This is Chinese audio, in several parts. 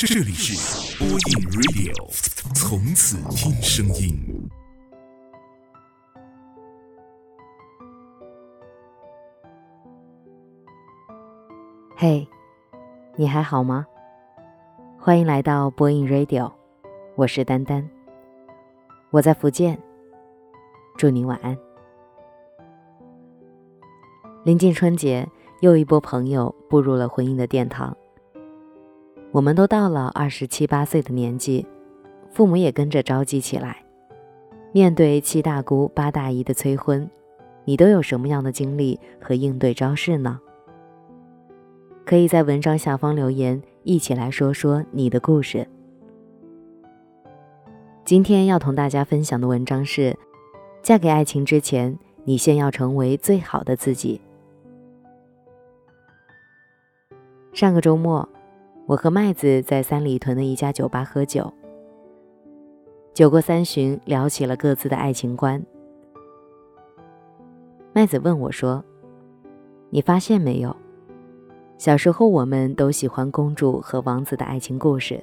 这里是播音 Radio，从此听声音。嘿，你还好吗？欢迎来到播音 Radio，我是丹丹，我在福建，祝你晚安。临近春节，又一波朋友步入了婚姻的殿堂。我们都到了二十七八岁的年纪，父母也跟着着急起来。面对七大姑八大姨的催婚，你都有什么样的经历和应对招式呢？可以在文章下方留言，一起来说说你的故事。今天要同大家分享的文章是：嫁给爱情之前，你先要成为最好的自己。上个周末。我和麦子在三里屯的一家酒吧喝酒，酒过三巡，聊起了各自的爱情观。麦子问我说：“你发现没有，小时候我们都喜欢公主和王子的爱情故事，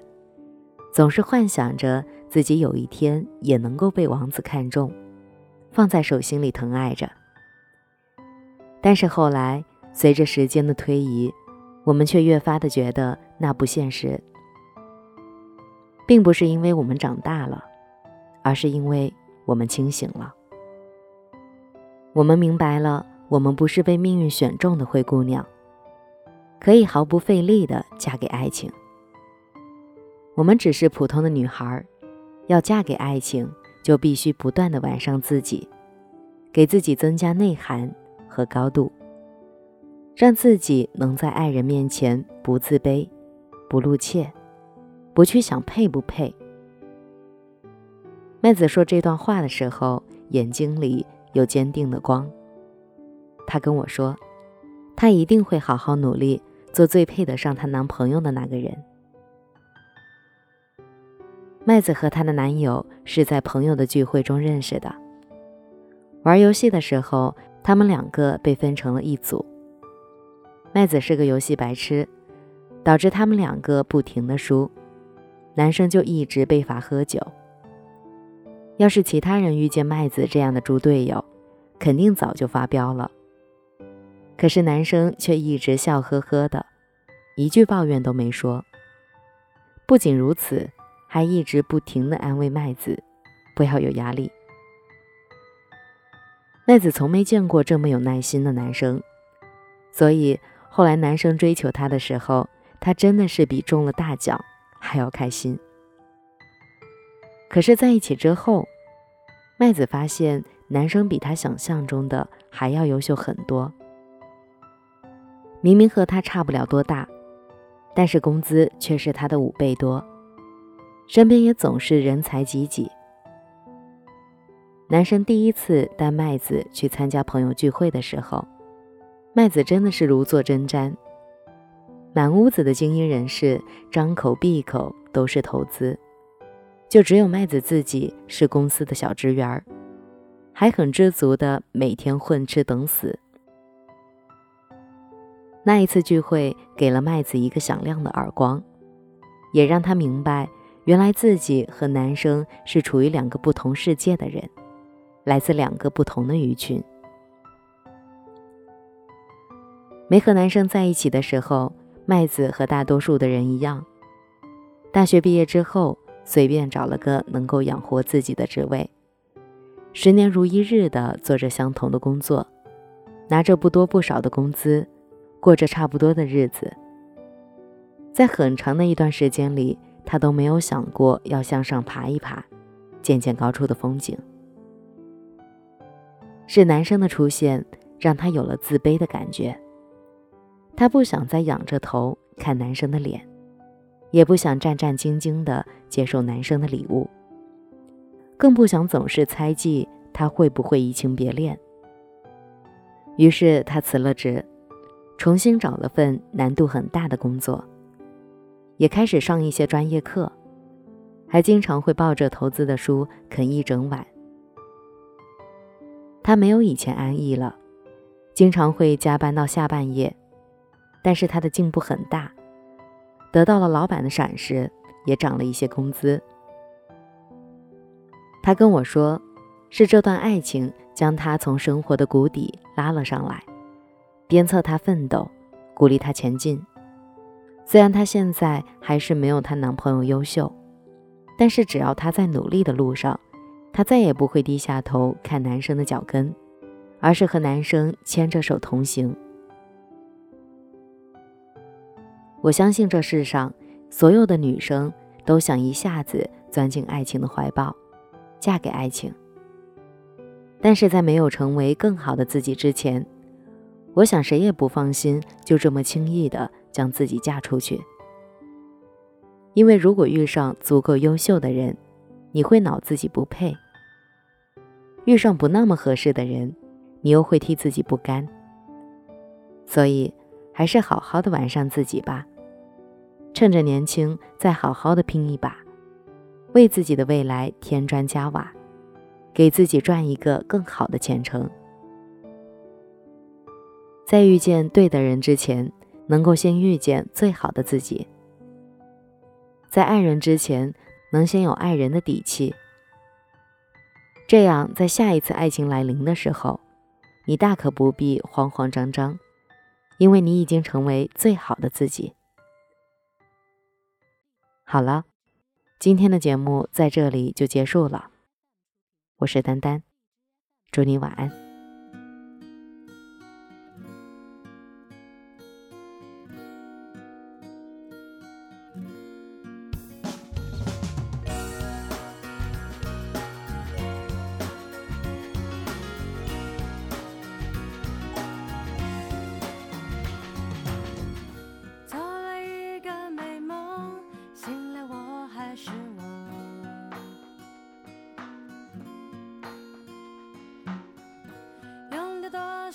总是幻想着自己有一天也能够被王子看中，放在手心里疼爱着。但是后来，随着时间的推移，我们却越发的觉得那不现实，并不是因为我们长大了，而是因为我们清醒了。我们明白了，我们不是被命运选中的灰姑娘，可以毫不费力的嫁给爱情。我们只是普通的女孩，要嫁给爱情，就必须不断的完善自己，给自己增加内涵和高度。让自己能在爱人面前不自卑、不露怯、不去想配不配。麦子说这段话的时候，眼睛里有坚定的光。她跟我说，她一定会好好努力，做最配得上她男朋友的那个人。麦子和她的男友是在朋友的聚会中认识的，玩游戏的时候，他们两个被分成了一组。麦子是个游戏白痴，导致他们两个不停的输，男生就一直被罚喝酒。要是其他人遇见麦子这样的猪队友，肯定早就发飙了。可是男生却一直笑呵呵的，一句抱怨都没说。不仅如此，还一直不停的安慰麦子，不要有压力。麦子从没见过这么有耐心的男生，所以。后来男生追求她的时候，他真的是比中了大奖还要开心。可是在一起之后，麦子发现男生比她想象中的还要优秀很多。明明和她差不了多大，但是工资却是他的五倍多，身边也总是人才济济。男生第一次带麦子去参加朋友聚会的时候。麦子真的是如坐针毡，满屋子的精英人士张口闭口都是投资，就只有麦子自己是公司的小职员儿还很知足的每天混吃等死。那一次聚会给了麦子一个响亮的耳光，也让他明白，原来自己和男生是处于两个不同世界的人，来自两个不同的鱼群。没和男生在一起的时候，麦子和大多数的人一样，大学毕业之后随便找了个能够养活自己的职位，十年如一日的做着相同的工作，拿着不多不少的工资，过着差不多的日子。在很长的一段时间里，他都没有想过要向上爬一爬，见见高处的风景。是男生的出现，让他有了自卑的感觉。她不想再仰着头看男生的脸，也不想战战兢兢地接受男生的礼物，更不想总是猜忌他会不会移情别恋。于是她辞了职，重新找了份难度很大的工作，也开始上一些专业课，还经常会抱着投资的书啃一整晚。她没有以前安逸了，经常会加班到下半夜。但是他的进步很大，得到了老板的赏识，也涨了一些工资。他跟我说，是这段爱情将他从生活的谷底拉了上来，鞭策他奋斗，鼓励他前进。虽然她现在还是没有她男朋友优秀，但是只要她在努力的路上，她再也不会低下头看男生的脚跟，而是和男生牵着手同行。我相信这世上所有的女生都想一下子钻进爱情的怀抱，嫁给爱情。但是在没有成为更好的自己之前，我想谁也不放心就这么轻易的。将自己嫁出去，因为如果遇上足够优秀的人，你会恼自己不配；遇上不那么合适的人，你又会替自己不甘。所以，还是好好的完善自己吧，趁着年轻，再好好的拼一把，为自己的未来添砖加瓦，给自己赚一个更好的前程。在遇见对的人之前。能够先遇见最好的自己，在爱人之前，能先有爱人的底气。这样，在下一次爱情来临的时候，你大可不必慌慌张张，因为你已经成为最好的自己。好了，今天的节目在这里就结束了。我是丹丹，祝你晚安。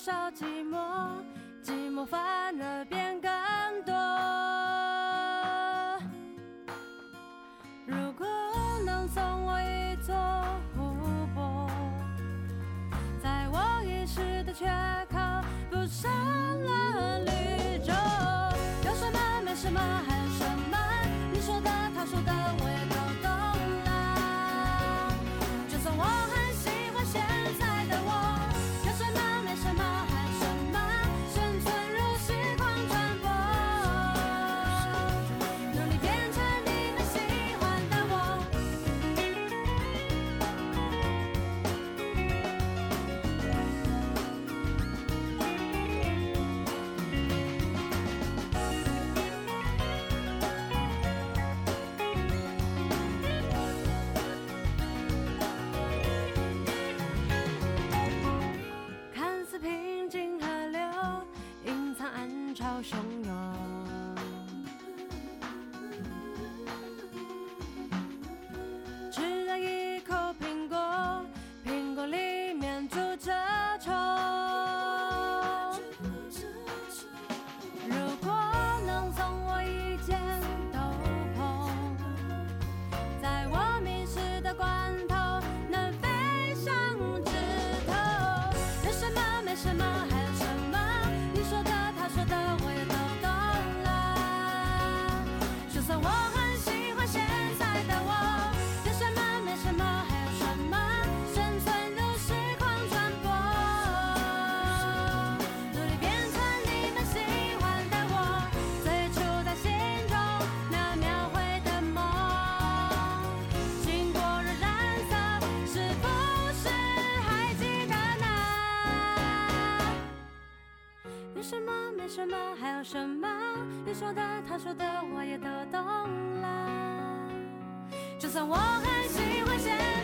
少寂寞，寂寞反而变更雄。什么？还有什么？你说的，他说的，我也都懂了。就算我很喜欢现。